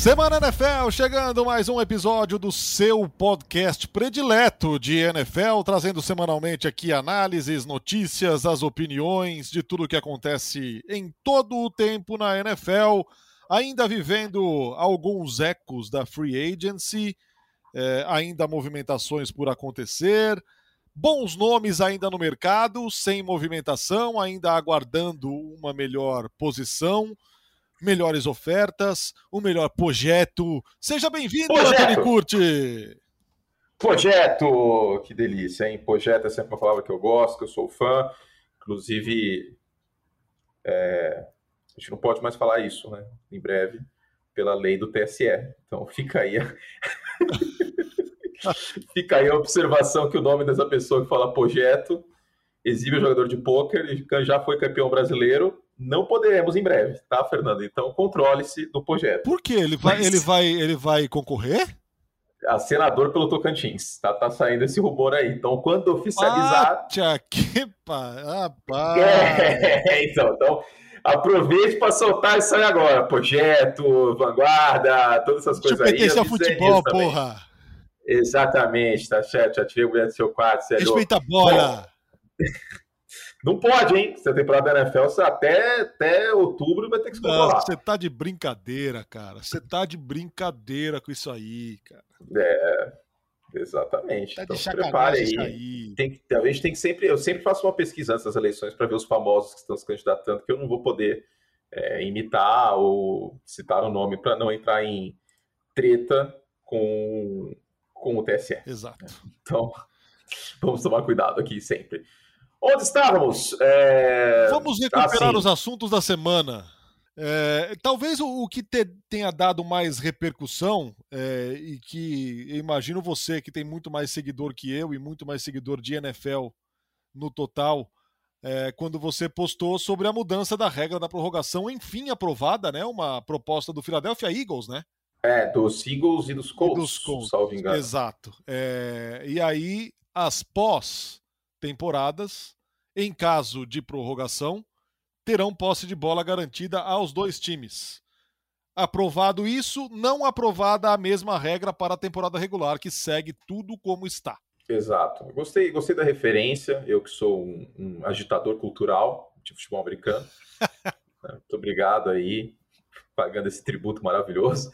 Semana NFL, chegando mais um episódio do seu podcast predileto de NFL, trazendo semanalmente aqui análises, notícias, as opiniões de tudo que acontece em todo o tempo na NFL, ainda vivendo alguns ecos da free agency, é, ainda movimentações por acontecer, bons nomes ainda no mercado, sem movimentação, ainda aguardando uma melhor posição melhores ofertas, o melhor projeto. Seja bem-vindo, Antônio Curti! Projeto! Que delícia, hein? Projeto é sempre uma palavra que eu gosto, que eu sou fã. Inclusive, é... a gente não pode mais falar isso, né? Em breve, pela lei do TSE. Então fica aí. fica aí a observação que o nome dessa pessoa que fala projeto exibe o jogador de pôquer e já foi campeão brasileiro não poderemos em breve, tá, Fernando? Então controle-se do projeto. Por quê? Ele vai, Mas... ele vai, ele vai concorrer? A senador pelo Tocantins. Tá, tá saindo esse rumor aí. Então, quando oficializar. Acha que rapaz. É, então, então, aproveite para soltar isso aí agora. Projeto, vanguarda, todas essas coisas aí. Respeita futebol, porra. Exatamente, tá certo. Já tirei o mulher do seu quarto. Respeita a bola. Bom, não pode, hein? Essa temporada da NFL, até, até outubro vai ter que se controlar. Você tá de brincadeira, cara. Você tá de brincadeira com isso aí, cara. É, exatamente. Tá então se prepare aí. aí. Tem, a gente tem que sempre. Eu sempre faço uma pesquisa antes das eleições para ver os famosos que estão se candidatando, que eu não vou poder é, imitar ou citar o nome para não entrar em treta com, com o TSE. Exato. Então, vamos tomar cuidado aqui sempre. Onde estávamos? É... Vamos recuperar assim. os assuntos da semana. É, talvez o, o que te, tenha dado mais repercussão, é, e que eu imagino você que tem muito mais seguidor que eu e muito mais seguidor de NFL no total, é, quando você postou sobre a mudança da regra da prorrogação, enfim aprovada, né? Uma proposta do Philadelphia Eagles, né? É, dos Eagles e dos Colts, e dos Colts. salvo engano. Exato. É, e aí, as pós temporadas, em caso de prorrogação, terão posse de bola garantida aos dois times. Aprovado isso, não aprovada a mesma regra para a temporada regular, que segue tudo como está. Exato. Gostei, gostei da referência. Eu que sou um, um agitador cultural de futebol americano. Muito obrigado aí pagando esse tributo maravilhoso.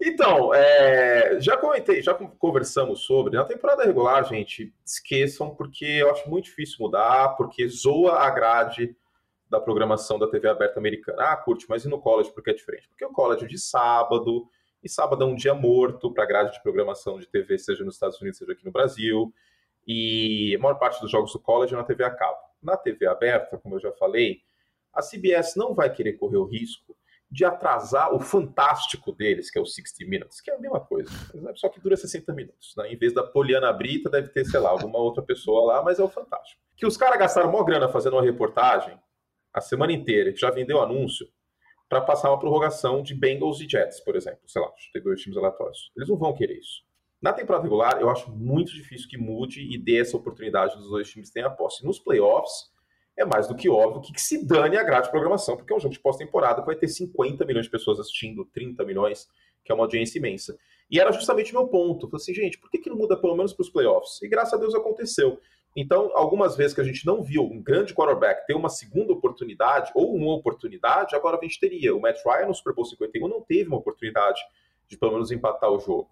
Então, é, já comentei, já conversamos sobre. Na temporada regular, gente, esqueçam, porque eu acho muito difícil mudar, porque zoa a grade da programação da TV aberta americana. Ah, curte, mas e no college por que é diferente? Porque o college é de sábado, e sábado é um dia morto para a grade de programação de TV, seja nos Estados Unidos, seja aqui no Brasil. E a maior parte dos jogos do college é na TV a cabo. Na TV aberta, como eu já falei, a CBS não vai querer correr o risco de atrasar o fantástico deles, que é o 60 Minutes, que é a mesma coisa, só que dura 60 minutos. Né? Em vez da Poliana Brita, deve ter, sei lá, alguma outra pessoa lá, mas é o fantástico. Que os caras gastaram mó grana fazendo uma reportagem a semana inteira, já vendeu anúncio, para passar uma prorrogação de Bengals e Jets, por exemplo. Sei lá, tem dois times aleatórios. Eles não vão querer isso. Na temporada regular, eu acho muito difícil que mude e dê essa oportunidade dos dois times terem a posse. Nos playoffs, é mais do que óbvio que, que se dane a grade de programação, porque é um jogo de pós-temporada que vai ter 50 milhões de pessoas assistindo, 30 milhões, que é uma audiência imensa. E era justamente o meu ponto. Falei assim, gente, por que, que não muda pelo menos para os playoffs? E graças a Deus aconteceu. Então, algumas vezes que a gente não viu um grande quarterback ter uma segunda oportunidade, ou uma oportunidade, agora a gente teria. O Matt Ryan no Super Bowl 51 não teve uma oportunidade de pelo menos empatar o jogo.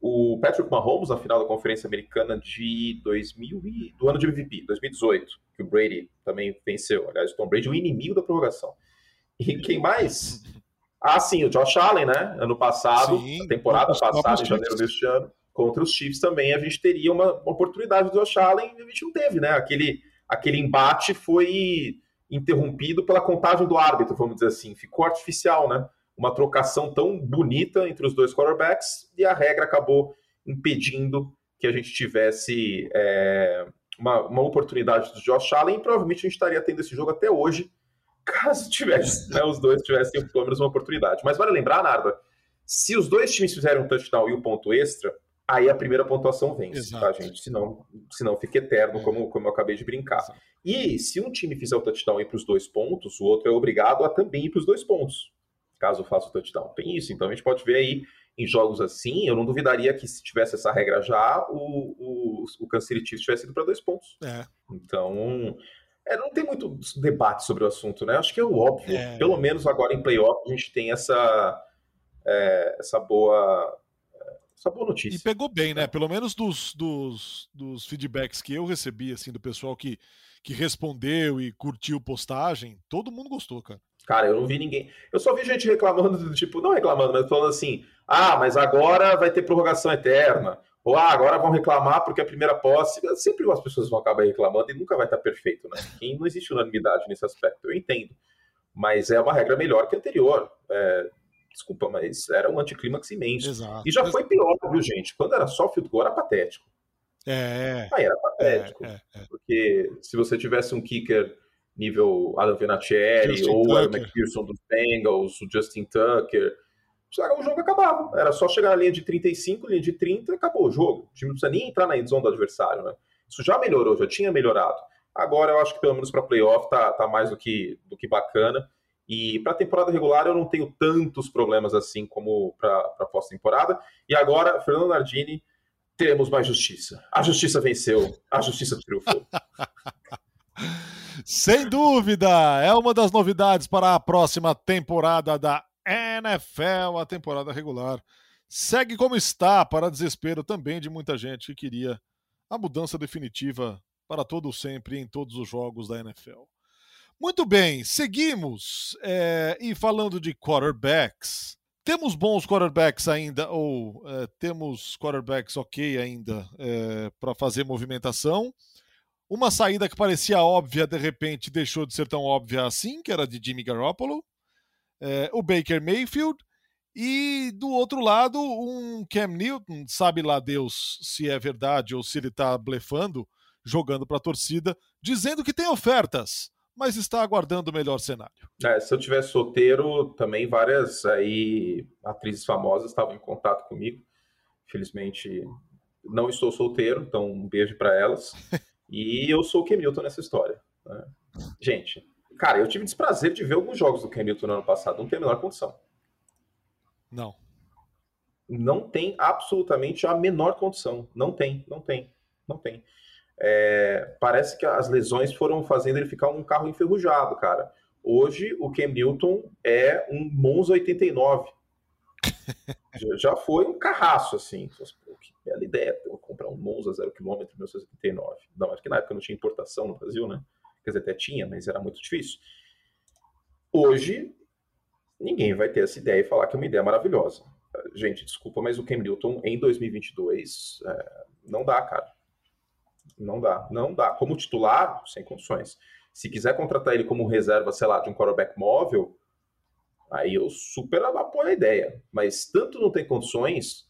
O Patrick Mahomes, na final da Conferência Americana de 2000 e, do ano de MVP, 2018, que o Brady também venceu. Aliás, o Tom Brady é o inimigo da prorrogação. E quem mais? Ah, sim, o Josh Allen, né? Ano passado, sim, temporada passada, em janeiro deste ano, contra os Chiefs também, a gente teria uma, uma oportunidade do Josh Allen e a gente não teve, né? Aquele, aquele embate foi interrompido pela contagem do árbitro, vamos dizer assim. Ficou artificial, né? Uma trocação tão bonita entre os dois quarterbacks e a regra acabou impedindo que a gente tivesse é, uma, uma, oportunidade do Josh Allen e provavelmente a gente estaria tendo esse jogo até hoje, caso tivesse, né, os dois tivessem pelo menos uma oportunidade. Mas vale lembrar, Narda, se os dois times fizerem um touchdown e o um ponto extra, aí a primeira pontuação vence, Exato. tá, gente? Senão, senão fica eterno, como, como eu acabei de brincar. Exato. E se um time fizer o touchdown e ir para os dois pontos, o outro é obrigado a também ir para os dois pontos. Caso faça o touchdown. Tem isso, então a gente pode ver aí em jogos assim, eu não duvidaria que se tivesse essa regra já, o, o, o Kansas City Chiefs tivesse ido para dois pontos. É. Então, é, não tem muito debate sobre o assunto, né? Acho que é o óbvio. É. Pelo menos agora em playoff a gente tem essa, é, essa boa essa boa notícia. E pegou bem, né? Pelo menos dos, dos, dos feedbacks que eu recebi, assim, do pessoal que, que respondeu e curtiu postagem, todo mundo gostou, cara. Cara, eu não vi ninguém. Eu só vi gente reclamando, tipo, não reclamando, mas falando assim: ah, mas agora vai ter prorrogação eterna. Ou ah, agora vão reclamar porque a primeira posse. Sempre as pessoas vão acabar reclamando e nunca vai estar perfeito, né? E não existe unanimidade nesse aspecto, eu entendo. Mas é uma regra melhor que a anterior. É, desculpa, mas era um anticlímax imenso. Exato. E já foi pior, viu, gente? Quando era só field goal, era patético. É. Aí era patético. É, é, é. Porque se você tivesse um kicker nível Adam Vinatieri Justin ou Tucker. o McPherson dos Bengals, o Justin Tucker, o jogo acabava. Era só chegar na linha de 35, linha de 30 acabou o jogo. O time não precisa nem entrar na endzone do adversário, né? Isso já melhorou, já tinha melhorado. Agora eu acho que pelo menos para playoff tá, tá mais do que, do que bacana. E para temporada regular eu não tenho tantos problemas assim como para pós-temporada. E agora, Fernando Nardini, teremos mais justiça. A justiça venceu, a justiça triunfou. Sem dúvida, é uma das novidades para a próxima temporada da NFL, a temporada regular. Segue como está, para desespero também de muita gente que queria a mudança definitiva para todo sempre em todos os jogos da NFL. Muito bem, seguimos. É, e falando de quarterbacks, temos bons quarterbacks ainda, ou é, temos quarterbacks ok ainda é, para fazer movimentação. Uma saída que parecia óbvia, de repente deixou de ser tão óbvia assim, que era de Jimmy Garoppolo. É, o Baker Mayfield. E do outro lado, um Cam Newton, sabe lá Deus se é verdade ou se ele está blefando, jogando para a torcida, dizendo que tem ofertas mas está aguardando o melhor cenário. É, se eu tivesse solteiro, também várias aí atrizes famosas estavam em contato comigo. Felizmente, não estou solteiro, então um beijo para elas. e eu sou o Kemilton nessa história. Né? Gente, cara, eu tive desprazer de ver alguns jogos do Kemilton no ano passado, não tem a menor condição. Não. Não tem absolutamente a menor condição. Não tem, não tem, não tem é, parece que as lesões foram fazendo ele ficar um carro enferrujado, cara. Hoje o Cam Newton é um Monza 89. já, foi um carraço, assim. Que bela ideia, eu comprar um Monza 0 km 1989. Não, acho que na época não tinha importação no Brasil, né? Quer dizer, até tinha, mas era muito difícil. Hoje, ninguém vai ter essa ideia e falar que é uma ideia maravilhosa. Gente, desculpa, mas o Cam Newton em 2022 é, não dá, cara. Não dá, não dá. Como titular, sem condições. Se quiser contratar ele como reserva, sei lá, de um quarterback móvel, aí eu super apoio a ideia. Mas tanto não tem condições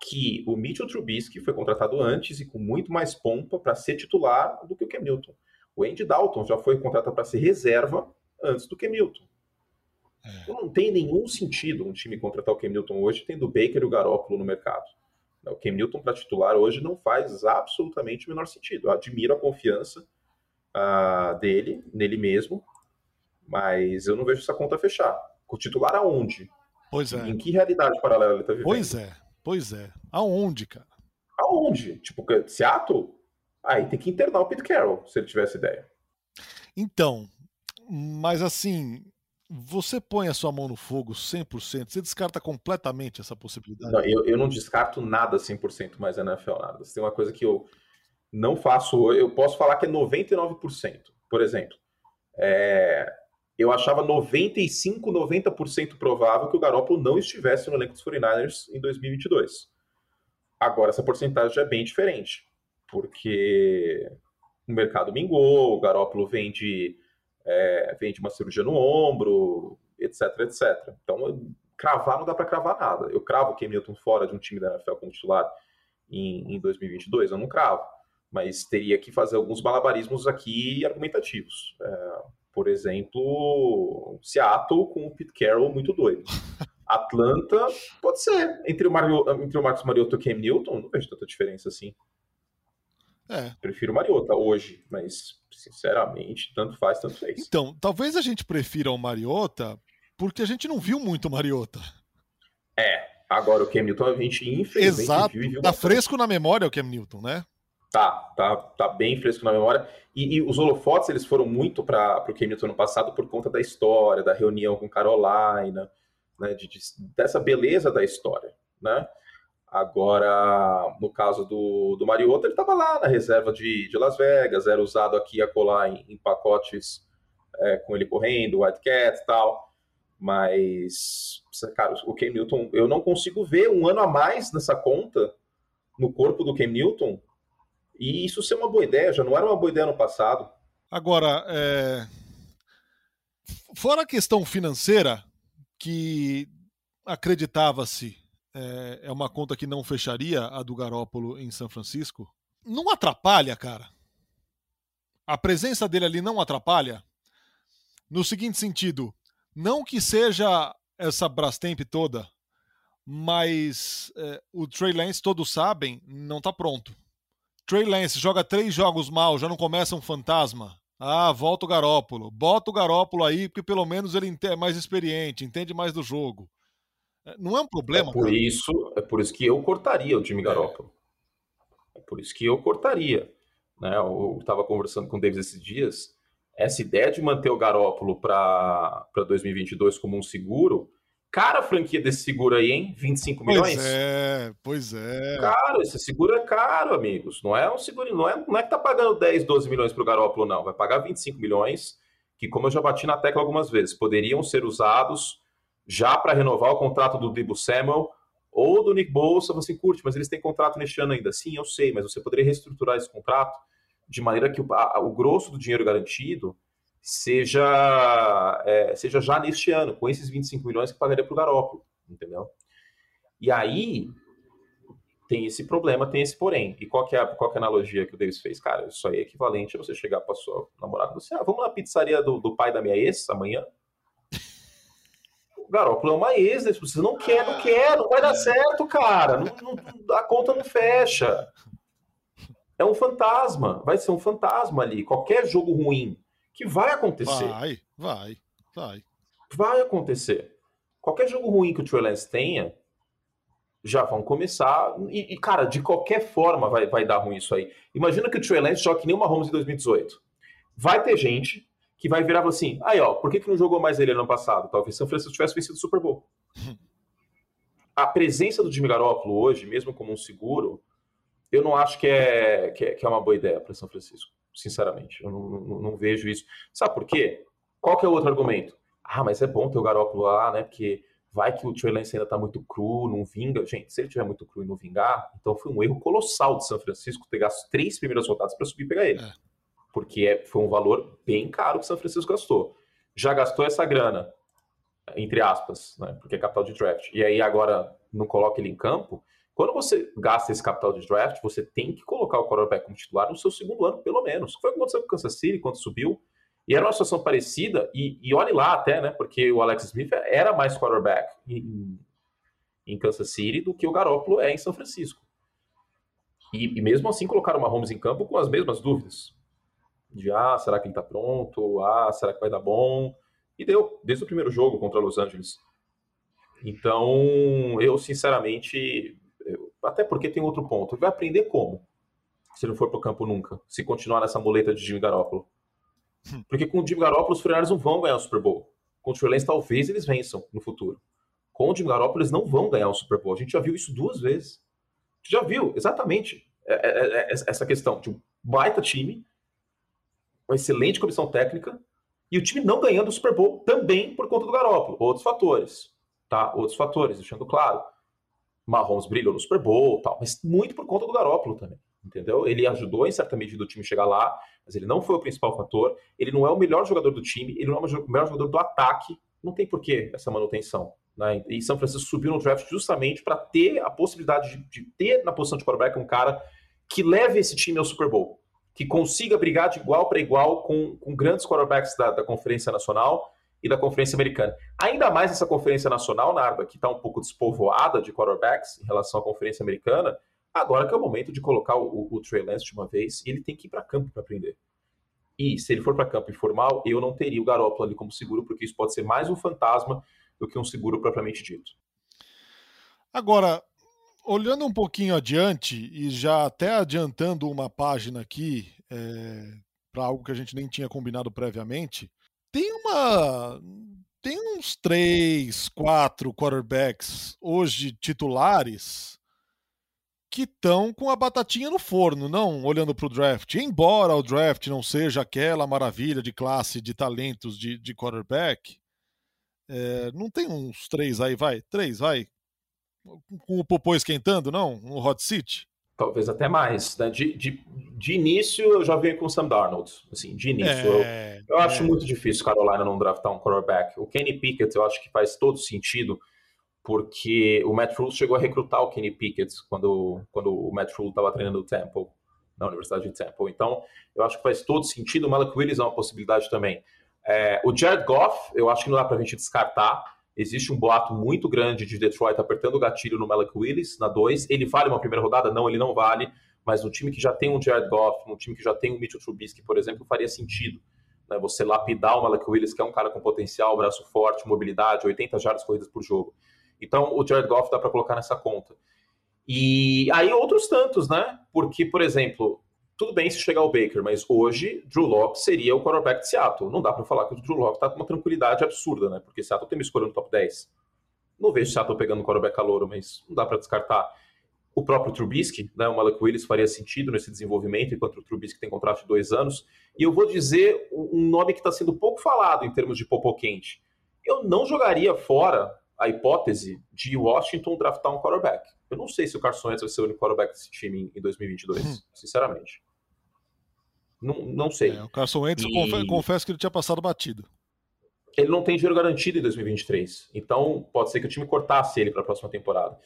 que o Mitchell Trubisky foi contratado antes e com muito mais pompa para ser titular do que o Cam Newton. O Andy Dalton já foi contratado para ser reserva antes do Cam Newton. É. Então não tem nenhum sentido um time contratar o Cam Newton hoje tendo o Baker e o Garoppolo no mercado. O Cam Newton para titular hoje não faz absolutamente o menor sentido. Eu admiro a confiança uh, dele, nele mesmo, mas eu não vejo essa conta fechar. O titular aonde? Pois é. Em que realidade paralela ele está vivendo? Pois é, pois é. Aonde, cara? Aonde? Tipo, Seattle? Aí tem que internar o Pete Carroll, se ele tivesse ideia. Então, mas assim, você põe a sua mão no fogo 100%? Você descarta completamente essa possibilidade? Não, eu, eu não descarto nada 100% mais na NFL, nada. Se tem uma coisa que eu não faço, eu posso falar que é 99%. Por exemplo, é, eu achava 95, 90% provável que o Garoppolo não estivesse no elenco dos 49ers em 2022. Agora, essa porcentagem é bem diferente, porque o mercado mingou, o Garoppolo vem de é, vem de uma cirurgia no ombro, etc, etc. Então, cravar não dá para cravar nada. Eu cravo o Cam Newton fora de um time da NFL como titular em, em 2022? Eu não cravo. Mas teria que fazer alguns malabarismos aqui argumentativos. É, por exemplo, Seattle com o Pete Carroll muito doido. Atlanta, pode ser. Entre o, Mario, entre o Marcos Mariota e o Cam Newton, não vejo tanta diferença assim. É. Prefiro o Mariota hoje, mas sinceramente, tanto faz, tanto fez. Então, talvez a gente prefira o Mariota porque a gente não viu muito Mariota. É, agora o Cam Newton a gente infelizmente Exato. viu viu Tá fresco na memória o Cam Newton, né? Tá, tá, tá bem fresco na memória. E, e os holofotes eles foram muito para o Newton no passado por conta da história, da reunião com Carolina, né, de, de, dessa beleza da história, né? Agora, no caso do, do Mariota, ele estava lá na reserva de, de Las Vegas, era usado aqui a colar em, em pacotes é, com ele correndo, Wildcat e tal. Mas, cara, o Cam Newton, eu não consigo ver um ano a mais nessa conta no corpo do Cam Newton e isso ser uma boa ideia, já não era uma boa ideia no passado. Agora, é... fora a questão financeira, que acreditava-se é, é uma conta que não fecharia a do Garópolo em São Francisco, não atrapalha, cara. A presença dele ali não atrapalha. No seguinte sentido, não que seja essa Brastemp toda, mas é, o Trey Lance, todos sabem, não está pronto. Trey Lance joga três jogos mal, já não começa um fantasma. Ah, volta o Garópolo. Bota o Garópolo aí, porque pelo menos ele é mais experiente, entende mais do jogo. É, não é um problema. É por cara. isso, é por isso que eu cortaria o time é. Garópolo. É por isso que eu cortaria. Né? Eu estava conversando com o Davis esses dias. Essa ideia de manter o Garópolo para 2022 como um seguro, cara a franquia desse seguro aí, hein? 25 milhões? Pois é, pois é. Caro, esse seguro é caro, amigos. Não é um seguro, não é, não é que tá pagando 10, 12 milhões para o Garópolo, não. Vai pagar 25 milhões, que, como eu já bati na tecla algumas vezes, poderiam ser usados já para renovar o contrato do Debo Samuel ou do Nick Bolsa, você curte, mas eles têm contrato neste ano ainda. Sim, eu sei, mas você poderia reestruturar esse contrato de maneira que o, a, o grosso do dinheiro garantido seja, é, seja já neste ano, com esses 25 milhões que pagaria para o Garópolo, entendeu? E aí tem esse problema, tem esse porém. E qual que é a, qual que é a analogia que o Davis fez? Cara, isso aí é equivalente a você chegar para sua namorada e você, ah, vamos na pizzaria do, do pai da minha ex amanhã? O Garópolo é uma ex, né? você não quer, não quer, não vai dar certo, cara. Não, não, a conta não fecha. É um fantasma, vai ser um fantasma ali. Qualquer jogo ruim que vai acontecer. Vai, vai, vai. Vai acontecer. Qualquer jogo ruim que o Trey Lance tenha, já vão começar. E, e, cara, de qualquer forma vai, vai dar ruim isso aí. Imagina que o Trey Lance joga que nem uma Mahomes em 2018. Vai ter gente que vai virar assim: aí, ó, por que, que não jogou mais ele ano passado? Talvez São Francisco tivesse vencido o Super Bowl. A presença do Jimmy Garoppolo hoje, mesmo como um seguro, eu não acho que é, que é, que é uma boa ideia para São Francisco, sinceramente. Eu não, não, não, vejo isso. Sabe por quê? Qual que é o outro argumento? Ah, mas é bom ter o Garoppolo lá, né? Porque vai que o Trey Lance ainda tá muito cru, não vinga. Gente, se ele tiver muito cru e não vingar, então foi um erro colossal de São Francisco ter gasto três primeiras rodadas para subir e pegar ele. É. Porque é, foi um valor bem caro que São Francisco gastou. Já gastou essa grana, entre aspas, né? Porque é capital de draft. E aí agora não coloca ele em campo quando você gasta esse capital de draft, você tem que colocar o quarterback como titular no seu segundo ano, pelo menos. Foi o que aconteceu com o Kansas City quando subiu. E era uma situação parecida, e, e olhe lá até, né? Porque o Alex Smith era mais quarterback em, em Kansas City do que o Garoppolo é em São Francisco. E, e mesmo assim colocaram o Mahomes em campo com as mesmas dúvidas. De, ah, será que ele tá pronto? Ah, será que vai dar bom? E deu, desde o primeiro jogo contra Los Angeles. Então, eu sinceramente até porque tem outro ponto. Vai aprender como? Se não for pro campo nunca. Se continuar nessa muleta de Jimmy Garoppolo. Hum. Porque com o Jimmy Garoppolo os Fernandes não vão ganhar o Super Bowl. Com o Trey talvez eles vençam no futuro. Com o Jimmy Garoppolo eles não vão ganhar o Super Bowl. A gente já viu isso duas vezes. Já viu, exatamente. É, é, é, essa questão de um baita time, uma excelente comissão técnica, e o time não ganhando o Super Bowl também por conta do Garoppolo. Outros fatores, tá? Outros fatores, deixando claro. Mahomes brilhou no Super Bowl tal, mas muito por conta do Garópolo também, entendeu? Ele ajudou em certa medida o time chegar lá, mas ele não foi o principal fator, ele não é o melhor jogador do time, ele não é o melhor jogador do ataque, não tem porquê essa manutenção. Né? E São Francisco subiu no draft justamente para ter a possibilidade de, de, ter na posição de quarterback um cara que leve esse time ao Super Bowl, que consiga brigar de igual para igual com, com grandes quarterbacks da, da Conferência Nacional e da Conferência Americana. Ainda mais essa Conferência Nacional, Narda, que está um pouco despovoada de quarterbacks em relação à Conferência Americana, agora que é o momento de colocar o, o, Trey Lance de uma vez ele tem que ir para campo para aprender. E se ele for para campo informal, eu não teria o Garoppolo ali como seguro, porque isso pode ser mais um fantasma do que um seguro propriamente dito. Agora, olhando um pouquinho adiante e já até adiantando uma página aqui é, para algo que a gente nem tinha combinado previamente, tem uma tem uns três, quatro quarterbacks hoje titulares que estão com a batatinha no forno, não olhando para o draft. Embora o draft não seja aquela maravilha de classe de talentos de, de quarterback, é, não tem uns três aí, vai? Três, vai? Com o popô esquentando, não? No hot seat? Talvez até mais. Né? De, de, de início, eu já venho com o Sam Darnold. Assim, de início. É, eu, eu é. acho muito difícil Carolina não draftar um quarterback. O Kenny Pickett, eu acho que faz todo sentido porque o Matt Rule chegou a recrutar o Kenny Pickett quando, quando o Matt Rule estava treinando o Temple, na Universidade de Temple. Então, eu acho que faz todo sentido. O Malek Willis é uma possibilidade também. É, o Jared Goff, eu acho que não dá para a gente descartar. Existe um boato muito grande de Detroit apertando o gatilho no Malek Willis, na 2. Ele vale uma primeira rodada? Não, ele não vale. Mas no time que já tem um Jared Goff, no time que já tem um Mitchell Trubisky, por exemplo, faria sentido. Né? Você lapidar o Malek Willis, que é um cara com potencial, braço forte, mobilidade, 80 jardas corridas por jogo. Então, o Jared Goff dá para colocar nessa conta. E aí outros tantos, né? Porque, por exemplo, tudo bem se chegar o Baker, mas hoje Drew Locke seria o quarterback de Seattle. Não dá para falar que o Drew Locke está com uma tranquilidade absurda, né? Porque Seattle tem uma escolha no top 10. Não vejo Seattle pegando um quarterback calouro, mas não dá para descartar. O próprio Trubisky, né, o Malek Willis faria sentido nesse desenvolvimento, enquanto o Trubisky tem contrato de dois anos. E eu vou dizer um nome que está sendo pouco falado em termos de popô quente. Eu não jogaria fora a hipótese de Washington draftar um quarterback. Eu não sei se o Carson Wentz vai ser o único quarterback desse time em 2022, hum. sinceramente. Não, não sei. É, o Carson Wentz, e... eu confesso que ele tinha passado batido. Ele não tem dinheiro garantido em 2023. Então, pode ser que o time cortasse ele para a próxima temporada.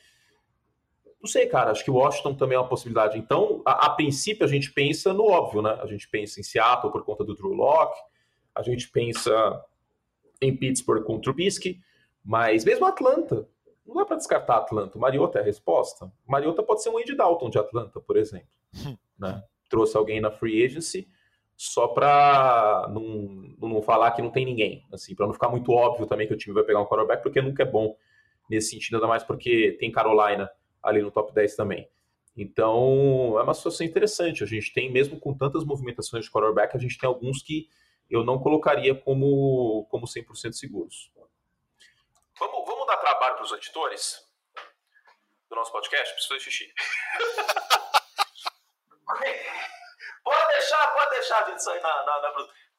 Não sei, cara. Acho que o Washington também é uma possibilidade. Então, a, a, princípio, a gente pensa no óbvio, né? A gente pensa em Seattle por conta do Drew Locke. A gente pensa em Pittsburgh com o Trubisky. Mas mesmo Atlanta, não dá para descartar Atlanta. O Mariota é a resposta. O Mariota pode ser um Andy Dalton de Atlanta, por exemplo. né? Trouxe alguém na free agency só para não, não falar que não tem ninguém, assim, para não ficar muito óbvio também que o time vai pegar um quarterback, porque nunca é bom nesse sentido, ainda mais porque tem Carolina ali no top 10 também. Então, é uma situação interessante. A gente tem, mesmo com tantas movimentações de quarterback, a gente tem alguns que eu não colocaria como, como 100% seguros. Dar trabalho para os editores do nosso podcast? Preciso fazer xixi. pode deixar, pode deixar a gente sair na, na, na...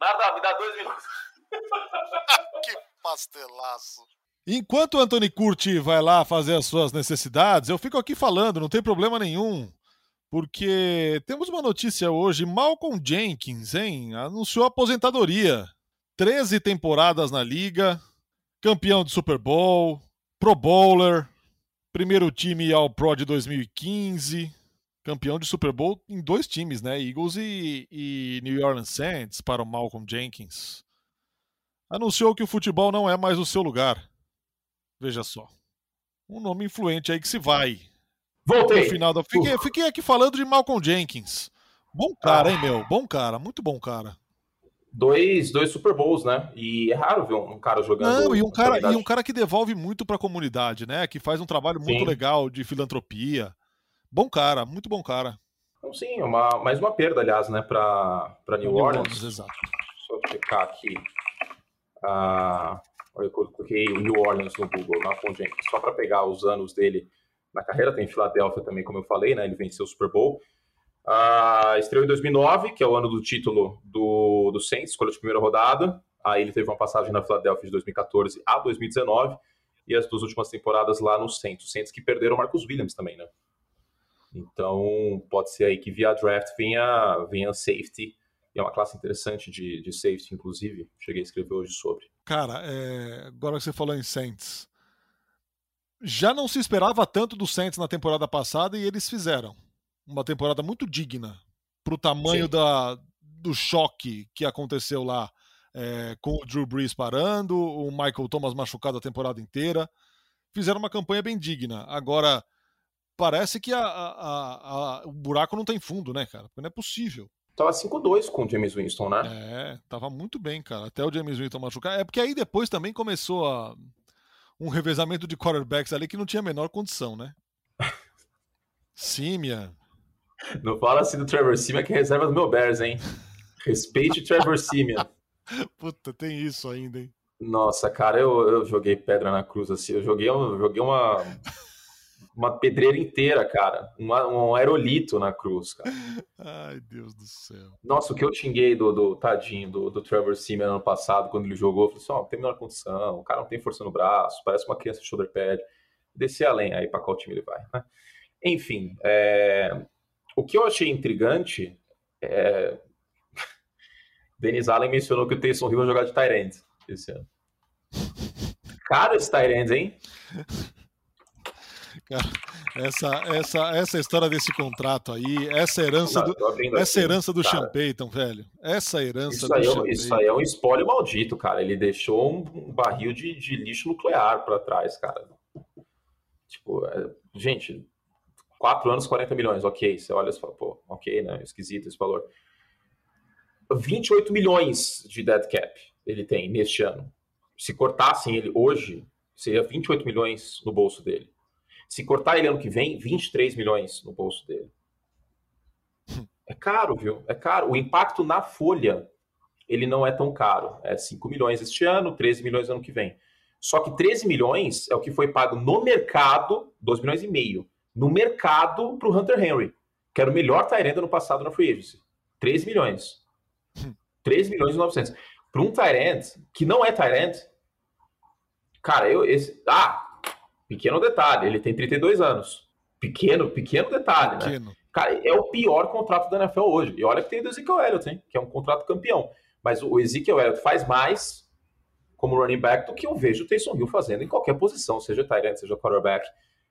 Nada, me dá dois minutos. que pastelaço. Enquanto o Anthony Curti vai lá fazer as suas necessidades, eu fico aqui falando, não tem problema nenhum. Porque temos uma notícia hoje: Malcolm Jenkins, hein? Anunciou aposentadoria. 13 temporadas na liga, campeão de Super Bowl, Pro Bowler, primeiro time ao Pro de 2015, campeão de Super Bowl em dois times, né? Eagles e, e New Orleans Saints para o Malcolm Jenkins. Anunciou que o futebol não é mais o seu lugar. Veja só. Um nome influente aí que se vai. Voltei. No final da... fiquei, fiquei aqui falando de Malcolm Jenkins. Bom cara, ah. hein, meu? Bom cara, muito bom cara dois, dois Super Bowls, né? E é raro ver um, cara jogando. Não, e um cara, e um cara que devolve muito para a comunidade, né? Que faz um trabalho muito sim. legal de filantropia. Bom cara, muito bom cara. Então, sim, é uma, mais uma perda, aliás, né, para New, New Orleans. Orleans. Exato. Só checar aqui. Ah, eu coloquei o New Orleans no Google, na gente, só para pegar os anos dele na carreira. Tem Filadélfia também, como eu falei, né? Ele venceu o Super Bowl. Uh, estreou em 2009, que é o ano do título do, do Saints, escolha de primeira rodada. Aí ele teve uma passagem na Philadelphia de 2014 a 2019 e as duas últimas temporadas lá no Saints. Os Saints que perderam o Marcus Williams também, né? Então, pode ser aí que via draft venha, venha safety. E é uma classe interessante de, de safety, inclusive. Cheguei a escrever hoje sobre. Cara, é... agora que você falou em Saints, já não se esperava tanto do Saints na temporada passada e eles fizeram uma temporada muito digna para o tamanho da, do choque que aconteceu lá é, com o Drew Brees parando, o Michael Thomas machucado a temporada inteira. Fizeram uma campanha bem digna. Agora, parece que a, a, a, o buraco não tem fundo, né, cara? Porque não é possível. Tava 5-2 com o James Winston, né? É, tava muito bem, cara. Até o James Winston machucar. É porque aí depois também começou a... um revezamento de quarterbacks ali que não tinha a menor condição, né? Simia. Não fala assim do Trevor Simia que é reserva do meu Bears, hein? Respeite o Trevor Simia. Puta, tem isso ainda, hein? Nossa, cara, eu, eu joguei pedra na cruz assim. Eu joguei, eu joguei uma uma pedreira inteira, cara. Uma, um aerolito na cruz, cara. Ai, Deus do céu. Nossa, o que eu xinguei do, do tadinho do, do Trevor Seaman ano passado, quando ele jogou, eu falei assim: ó, oh, tem menor condição, o cara não tem força no braço, parece uma criança de shoulder pad. Descer além, aí para qual time ele vai, né? Enfim, é... o que eu achei intrigante é. Denis Allen mencionou que o Taysom Hill vai jogar de Tyrant esse ano. Cara, esse Tyrant, hein? essa, essa, essa história desse contrato aí, essa herança do, essa herança do Sean Payton, velho. Essa herança isso do aí, é, Isso aí é um espólio maldito, cara. Ele deixou um barril de, de lixo nuclear para trás, cara. Tipo, é, gente, 4 anos, 40 milhões, ok. Você olha e fala, pô, ok, né? Esquisito esse valor. 28 milhões de dead cap ele tem neste ano. Se cortassem ele hoje, seria 28 milhões no bolso dele. Se cortar ele ano que vem, 23 milhões no bolso dele. É caro, viu? É caro. O impacto na folha, ele não é tão caro. É 5 milhões este ano, 13 milhões ano que vem. Só que 13 milhões é o que foi pago no mercado, 2 milhões e meio, no mercado para o Hunter Henry, que era o melhor Tyrant no passado na Free Agency. 13 milhões. 13 milhões e 900. Para um Tyrant que não é Tyrant, cara, eu esse, ah, Pequeno detalhe, ele tem 32 anos. Pequeno, pequeno detalhe, né? pequeno. né? Cara, é o pior contrato da NFL hoje. E olha que tem o Ezekiel Elliott, hein? Que é um contrato campeão. Mas o Ezekiel Elliott faz mais como running back do que eu vejo o Taysom Hill fazendo em qualquer posição, seja tight seja quarterback.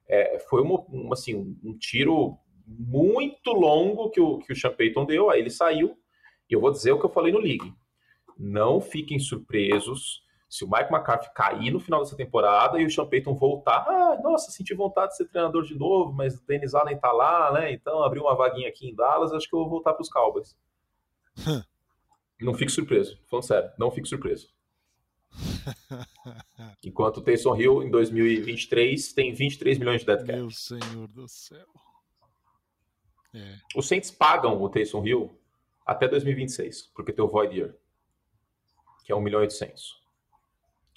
É, foi uma, uma, assim, um tiro muito longo que o, que o Sean Payton deu, aí ele saiu. E eu vou dizer o que eu falei no League. Não fiquem surpresos se o Mike McCarthy cair no final dessa temporada e o Sean Payton voltar, ah, nossa, senti vontade de ser treinador de novo, mas o Dennis Allen tá lá, né? Então abriu uma vaguinha aqui em Dallas, acho que eu vou voltar para os Cowboys. não fique surpreso, falando sério, não fique surpreso. Enquanto o Taysom Hill em 2023 tem 23 milhões de dead cap. Meu senhor do céu. É. Os Saints pagam o Taysom Hill até 2026, porque tem o void year, que é 1 milhão e 800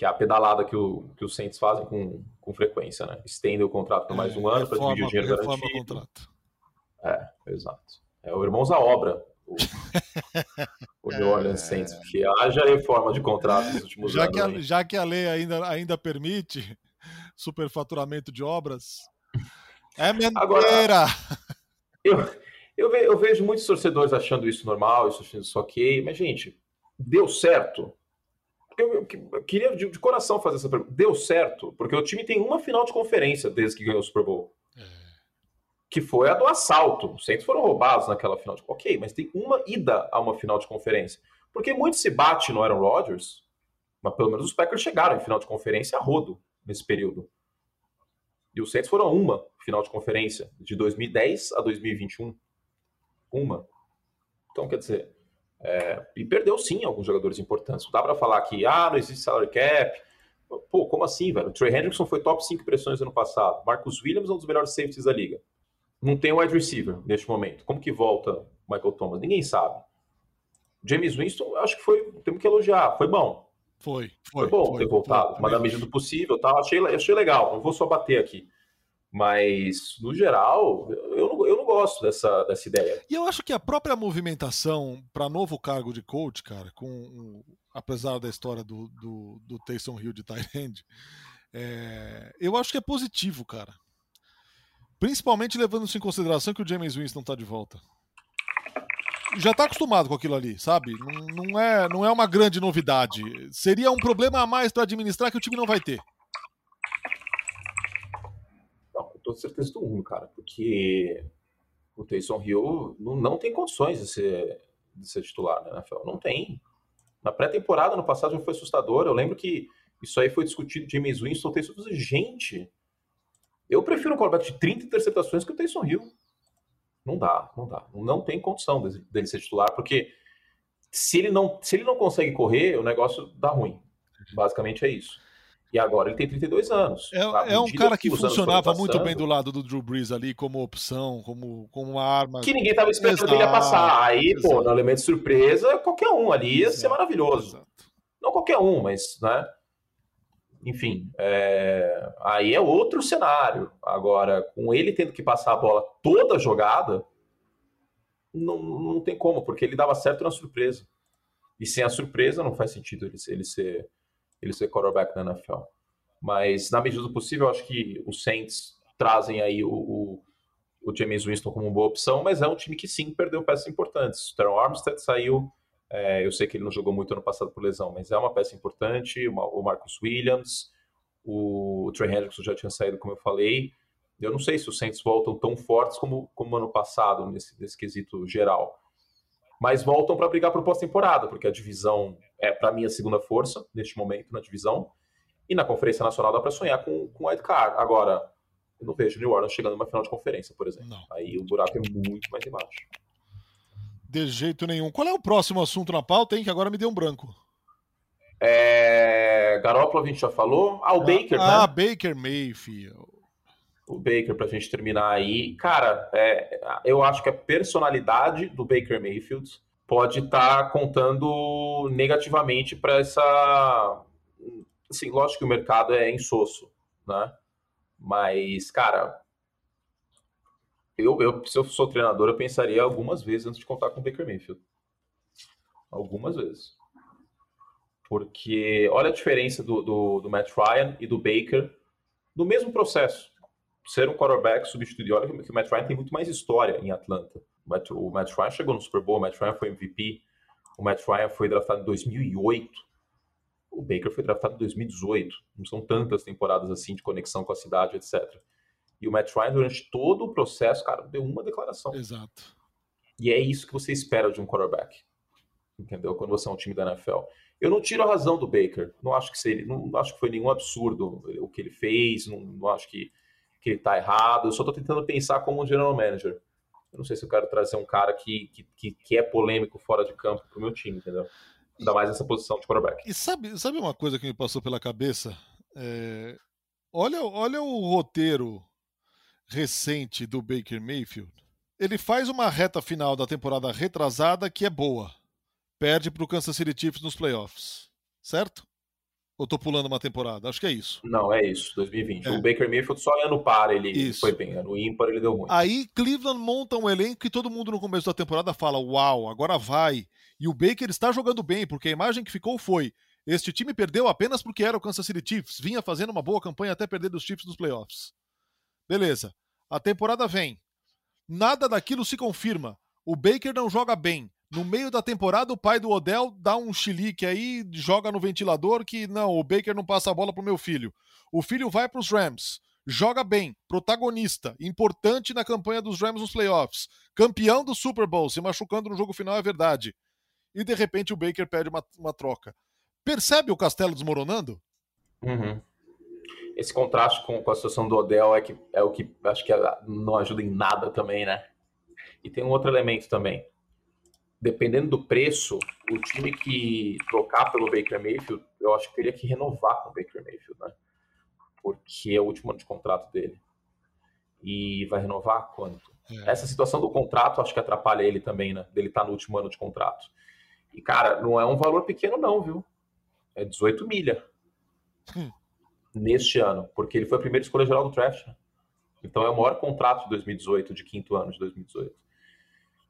que é a pedalada que, o, que os Saints fazem com, com frequência, né? Estendem o contrato por mais é, um ano para dividir o dinheiro garantido. Contrato. É, exato. É o Irmãos à Obra, o, New Orleans. Saints, porque haja reforma de contrato nos últimos já anos. Que a, já que a lei ainda, ainda permite superfaturamento de obras, é mentira! Agora, eu, eu, ve, eu vejo muitos torcedores achando isso normal, isso, isso ok, mas, gente, deu certo eu, eu queria de, de, coração fazer essa pergunta. Deu certo? Porque o time tem uma final de conferência desde que ganhou o Super Bowl. É. Que foi a do assalto. Os Saints foram roubados naquela final de. Ok, mas tem uma ida a uma final de conferência. Porque muito se bate no Aaron Rodgers, mas pelo menos os Packers chegaram em final de conferência a rodo nesse período. E os Saints foram a uma final de conferência, de 2010 a 2021. Uma. Então, quer dizer, é, e perdeu sim alguns jogadores importantes. Não dá para falar que ah, não existe salary cap. Pô, como assim, velho? O Trey Hendrickson foi top 5 pressões ano passado. Marcus Williams é um dos melhores safeties da liga. Não tem wide receiver neste momento. Como que volta Michael Thomas? Ninguém sabe. James Winston, acho que foi, temos que elogiar, foi bom. Foi, foi, foi bom foi, ter voltado, foi, mas na medida do possível, tá? achei, achei legal, não vou só bater aqui. Mas, no geral, eu não, eu não gosto dessa, dessa ideia. E eu acho que a própria movimentação para novo cargo de coach, cara, com apesar da história do, do, do Taysom Hill de Tyrande, é, eu acho que é positivo, cara. Principalmente levando-se em consideração que o James Winston tá de volta. Já tá acostumado com aquilo ali, sabe? Não, não, é, não é uma grande novidade. Seria um problema a mais para administrar que o time não vai ter. toda certeza do mundo, cara, porque o Taysom Hill não, não tem condições de ser, de ser titular na NFL. Não tem. Na pré-temporada, no passado, já foi assustador. Eu lembro que isso aí foi discutido. James Winston, Taysom Hill. Gente, eu prefiro um quarterback de 30 interceptações que o Taysom Hill. Não dá, não dá. Não tem condição dele ser titular, porque se ele não, se ele não consegue correr, o negócio dá ruim. Basicamente é isso. E agora ele tem 32 anos. É, é um cara que, que funcionava muito bem do lado do Drew Brees ali, como opção, como, como uma arma. Que ninguém estava esperando exato, que ele ia passar. Aí, exato. pô, no elemento de surpresa, qualquer um ali ia exato, ser maravilhoso. Exato. Não qualquer um, mas, né? Enfim, é... aí é outro cenário. Agora, com ele tendo que passar a bola toda a jogada, não, não tem como, porque ele dava certo na surpresa. E sem a surpresa não faz sentido ele, ele ser ele ser quarterback na NFL. Mas na medida do possível, acho que os Saints trazem aí o, o, o James Winston como uma boa opção, mas é um time que sim perdeu peças importantes. O Teron Armstead saiu, é, eu sei que ele não jogou muito ano passado por lesão, mas é uma peça importante. O Marcus Williams, o, Trey Hendrickson já tinha saído, como eu falei. Eu não sei se os Saints voltam tão fortes como, como ano passado, nesse, nesse quesito geral. Mas voltam para brigar por pós-temporada, porque a divisão é, para mim, a segunda força neste momento na divisão. E na Conferência Nacional dá para sonhar com, com o Card. Agora, eu não vejo o New Orleans chegando numa final de conferência, por exemplo. Não. Aí o buraco é muito mais embaixo. De jeito nenhum. Qual é o próximo assunto na pauta, hein? Que agora me deu um branco. É... Garoppolo a gente já falou. Ah, o ah, Baker, ah, né? Ah, Baker Mayfield. O Baker, pra gente terminar aí. Cara, é... eu acho que a personalidade do Baker Mayfield pode estar tá contando negativamente para essa. Assim, lógico que o mercado é insosso, né? Mas, cara, eu, eu, se eu sou treinador, eu pensaria algumas vezes antes de contar com o Baker Mayfield. Algumas vezes. Porque olha a diferença do, do, do Matt Ryan e do Baker no mesmo processo. Ser um quarterback substituído. Olha que o Matt Ryan tem muito mais história em Atlanta. O Matt Ryan chegou no Super Bowl, o Matt Ryan foi MVP, o Matt Ryan foi draftado em 2008, o Baker foi draftado em 2018. Não são tantas temporadas assim de conexão com a cidade, etc. E o Matt Ryan, durante todo o processo, cara, deu uma declaração. Exato. E é isso que você espera de um quarterback. Entendeu? Quando você é um time da NFL. Eu não tiro a razão do Baker. Não acho que seria, não acho que foi nenhum absurdo o que ele fez. Não, não acho que, que ele está errado. Eu só estou tentando pensar como um general manager. Eu não sei se eu quero trazer um cara que, que, que é polêmico fora de campo pro meu time, entendeu? Ainda mais essa posição de quarterback. E sabe, sabe uma coisa que me passou pela cabeça? É... Olha, olha o roteiro recente do Baker Mayfield. Ele faz uma reta final da temporada retrasada que é boa. Perde para o Kansas City Chiefs nos playoffs. Certo? Ou tô pulando uma temporada? Acho que é isso. Não, é isso, 2020. É. O Baker Mayfield só ano par ele isso. foi bem, ano ímpar ele deu ruim. Aí Cleveland monta um elenco que todo mundo no começo da temporada fala: "Uau, agora vai". E o Baker está jogando bem, porque a imagem que ficou foi: este time perdeu apenas porque era o Kansas City Chiefs, vinha fazendo uma boa campanha até perder dos Chiefs nos playoffs. Beleza. A temporada vem. Nada daquilo se confirma. O Baker não joga bem. No meio da temporada, o pai do Odell dá um chilique aí, joga no ventilador que não, o Baker não passa a bola pro meu filho. O filho vai para os Rams, joga bem, protagonista, importante na campanha dos Rams nos playoffs, campeão do Super Bowl, se machucando no jogo final é verdade. E de repente o Baker perde uma, uma troca. Percebe o castelo desmoronando? Uhum. Esse contraste com, com, a situação do Odell é, que, é o que acho que não ajuda em nada também, né? E tem um outro elemento também dependendo do preço, o time que trocar pelo Baker Mayfield, eu acho que teria que renovar com o Baker Mayfield, né? Porque é o último ano de contrato dele. E vai renovar quanto? É. Essa situação do contrato acho que atrapalha ele também, né? Dele estar tá no último ano de contrato. E, cara, não é um valor pequeno, não, viu? É 18 milha. Hum. Neste ano, porque ele foi a primeira escolha geral do draft. Né? Então é o maior contrato de 2018, de quinto ano de 2018.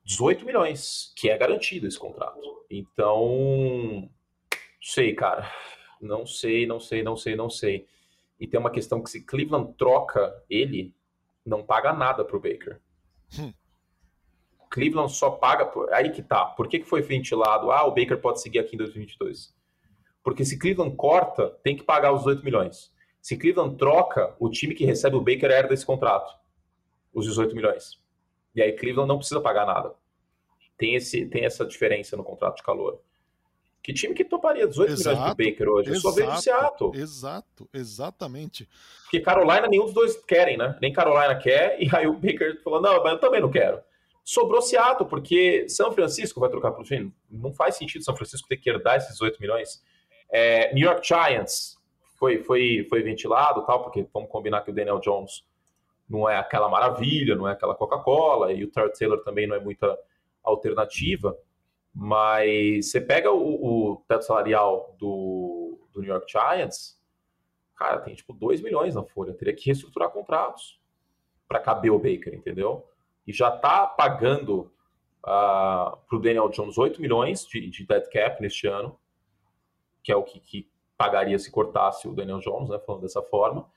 18 milhões, que é garantido esse contrato. Então, sei, cara. Não sei, não sei, não sei, não sei. E tem uma questão que se Cleveland troca ele, não paga nada pro Baker. Hum. Cleveland só paga. Por... Aí que tá. Por que, que foi ventilado? Ah, o Baker pode seguir aqui em 2022. Porque se Cleveland corta, tem que pagar os 18 milhões. Se Cleveland troca, o time que recebe o Baker herda esse contrato. Os 18 milhões. E aí Cleveland não precisa pagar nada. Tem, esse, tem essa diferença no contrato de calor. Que time que toparia 18 exato, milhões pro Baker hoje? Eu exato, só vejo Seattle. Exato, exatamente. Porque Carolina nenhum dos dois querem, né? Nem Carolina quer, e aí o Baker falou, não, mas eu também não quero. sobrou Seattle, porque São Francisco vai trocar para o fim. Não faz sentido São Francisco ter que herdar esses 18 milhões. É, New York Giants foi, foi, foi ventilado, tal, porque vamos combinar que o Daniel Jones não é aquela maravilha, não é aquela Coca-Cola, e o Tyrod Taylor também não é muita alternativa. Mas você pega o, o teto salarial do, do New York Giants, cara, tem tipo 2 milhões na folha. Teria que reestruturar contratos para caber o Baker, entendeu? E já está pagando uh, ah, para o Daniel Jones 8 milhões de, de dead cap neste ano, que é o que, que, pagaria se cortasse o Daniel Jones, né, falando dessa forma.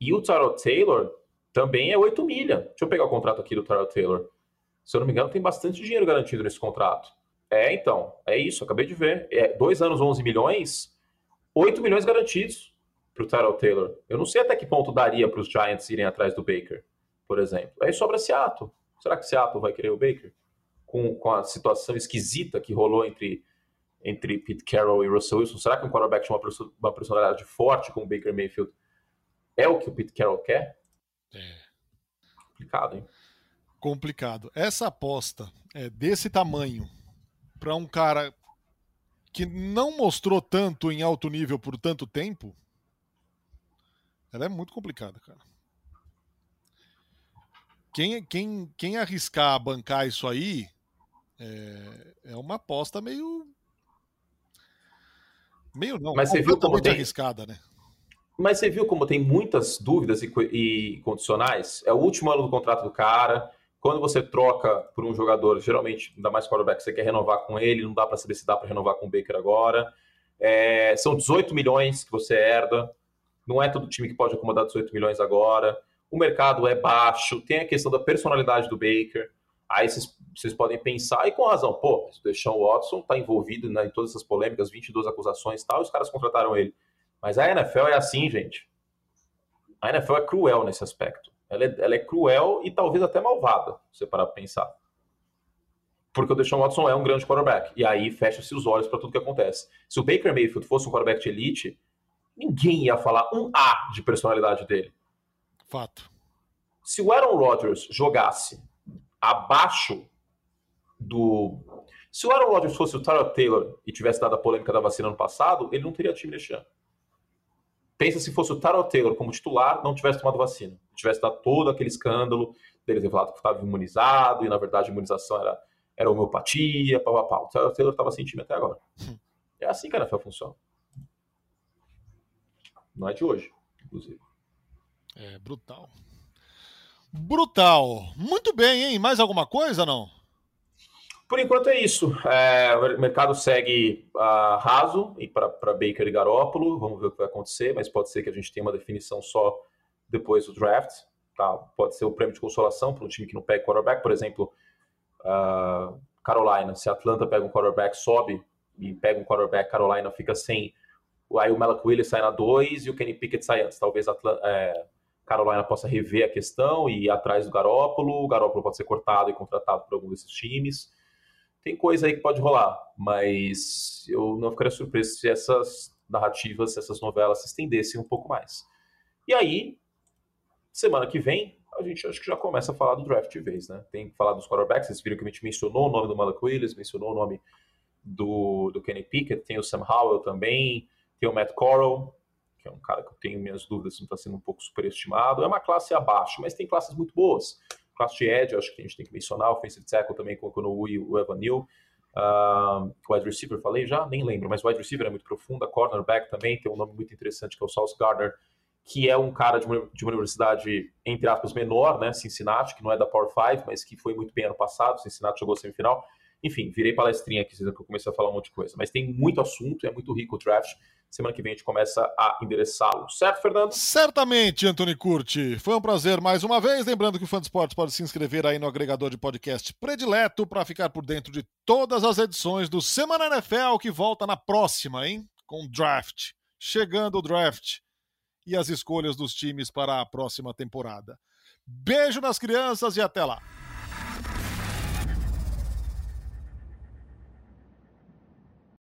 E o Tyrod Taylor também é 8 milha. Deixa eu pegar o contrato aqui do Tyrod Taylor. Se eu não me engano, tem bastante dinheiro garantido nesse contrato. É, então, é isso, acabei de ver. É, dois anos, 11 milhões, 8 milhões garantidos para o Tyrell Taylor. Eu não sei até que ponto daria para os Giants irem atrás do Baker, por exemplo. Aí sobra Seattle. Será que Seattle vai querer o Baker? Com, com a situação esquisita que rolou entre, entre Pete Carroll e Russell Wilson, será que um quarterback de uma, personalidade forte como o Baker Mayfield é o que o Pete Carroll quer? É. Complicado, hein? Complicado. Essa aposta é desse tamanho para um cara que não mostrou tanto em alto nível por tanto tempo, ela é muito complicada, cara. Quem, quem, quem arriscar bancar isso aí é, é uma aposta meio. Meio não, Mas você viu como tem... arriscada, né? Mas você viu como tem muitas dúvidas e, e condicionais? É o último ano do contrato do cara quando você troca por um jogador, geralmente, ainda mais quarterback, você quer renovar com ele, não dá para saber se dá para renovar com o Baker agora. É, são 18 milhões que você herda, não é todo time que pode acomodar 18 milhões agora. O mercado é baixo, tem a questão da personalidade do Baker. Aí vocês, vocês podem pensar, e com razão, pô, o Deshaun Watson está envolvido né, em todas essas polêmicas, 22 acusações e tal, e os caras contrataram ele. Mas a NFL é assim, gente. A NFL é cruel nesse aspecto. Ela é, ela é cruel e talvez até malvada, se você parar para pensar. Porque o Deshaun Watson é um grande quarterback. E aí fecha-se os olhos para tudo que acontece. Se o Baker Mayfield fosse um quarterback de elite, ninguém ia falar um A de personalidade dele. Fato. Se o Aaron Rodgers jogasse abaixo do. Se o Aaron Rodgers fosse o Tyler Taylor e tivesse dado a polêmica da vacina no passado, ele não teria time neste ano. Pensa se fosse o Taro Taylor como titular, não tivesse tomado vacina. Tivesse dado todo aquele escândalo dele ter falado que estava imunizado e, na verdade, a imunização era, era homeopatia, pau, pau. O Taro Taylor estava sentindo até agora. É assim que a NFL funciona. Não é de hoje, inclusive. É brutal. Brutal. Muito bem, hein? Mais alguma coisa, não? Por enquanto é isso. É, o mercado segue uh, raso e para Baker e Garópolo. Vamos ver o que vai acontecer, mas pode ser que a gente tenha uma definição só depois do draft. Tá? Pode ser o prêmio de consolação para um time que não pega quarterback. Por exemplo, uh, Carolina. Se Atlanta pega um quarterback, sobe e pega um quarterback, Carolina fica sem. Aí o Malak Willis sai na 2 e o Kenny Pickett sai antes. Talvez Atlanta, é, Carolina possa rever a questão e ir atrás do Garópolo. O Garópolo pode ser cortado e contratado por algum desses times tem coisa aí que pode rolar, mas eu não ficaria surpreso se essas narrativas, se essas novelas se estendessem um pouco mais. E aí, semana que vem, a gente acho que já começa a falar do draft de vez, né? Tem que falar dos quarterbacks, vocês viram que a gente mencionou o nome do Malak Willis, mencionou o nome do, do Kenny Pickett, tem o Sam Howell também, tem o Matt Corral, que é um cara que eu tenho minhas dúvidas se não está sendo um pouco superestimado. É uma classe abaixo, mas tem classes muito boas classe de edge, acho que a gente tem que mencionar, offensive tackle também colocou no UI o Evan Neal. Uh, wide receiver, falei já? Nem lembro, mas wide receiver é muito profundo. A cornerback também tem um nome muito interessante que é o Sauce Gardner, que é um cara de uma, de uma, universidade, entre aspas, menor, né? Cincinnati, que não é da Power 5, mas que foi muito bem ano passado. Cincinnati jogou semifinal. Enfim, virei palestrinha aqui, que eu comecei a falar um monte de coisa. Mas tem muito assunto, é muito rico o draft. Semana que vem a gente começa a endereçá-lo. Certo, Fernando? Certamente, Antônio Curti. Foi um prazer mais uma vez. Lembrando que o Fã Esportes pode se inscrever aí no agregador de podcast predileto para ficar por dentro de todas as edições do Semana NFL que volta na próxima, hein? Com draft. Chegando o draft e as escolhas dos times para a próxima temporada. Beijo nas crianças e até lá.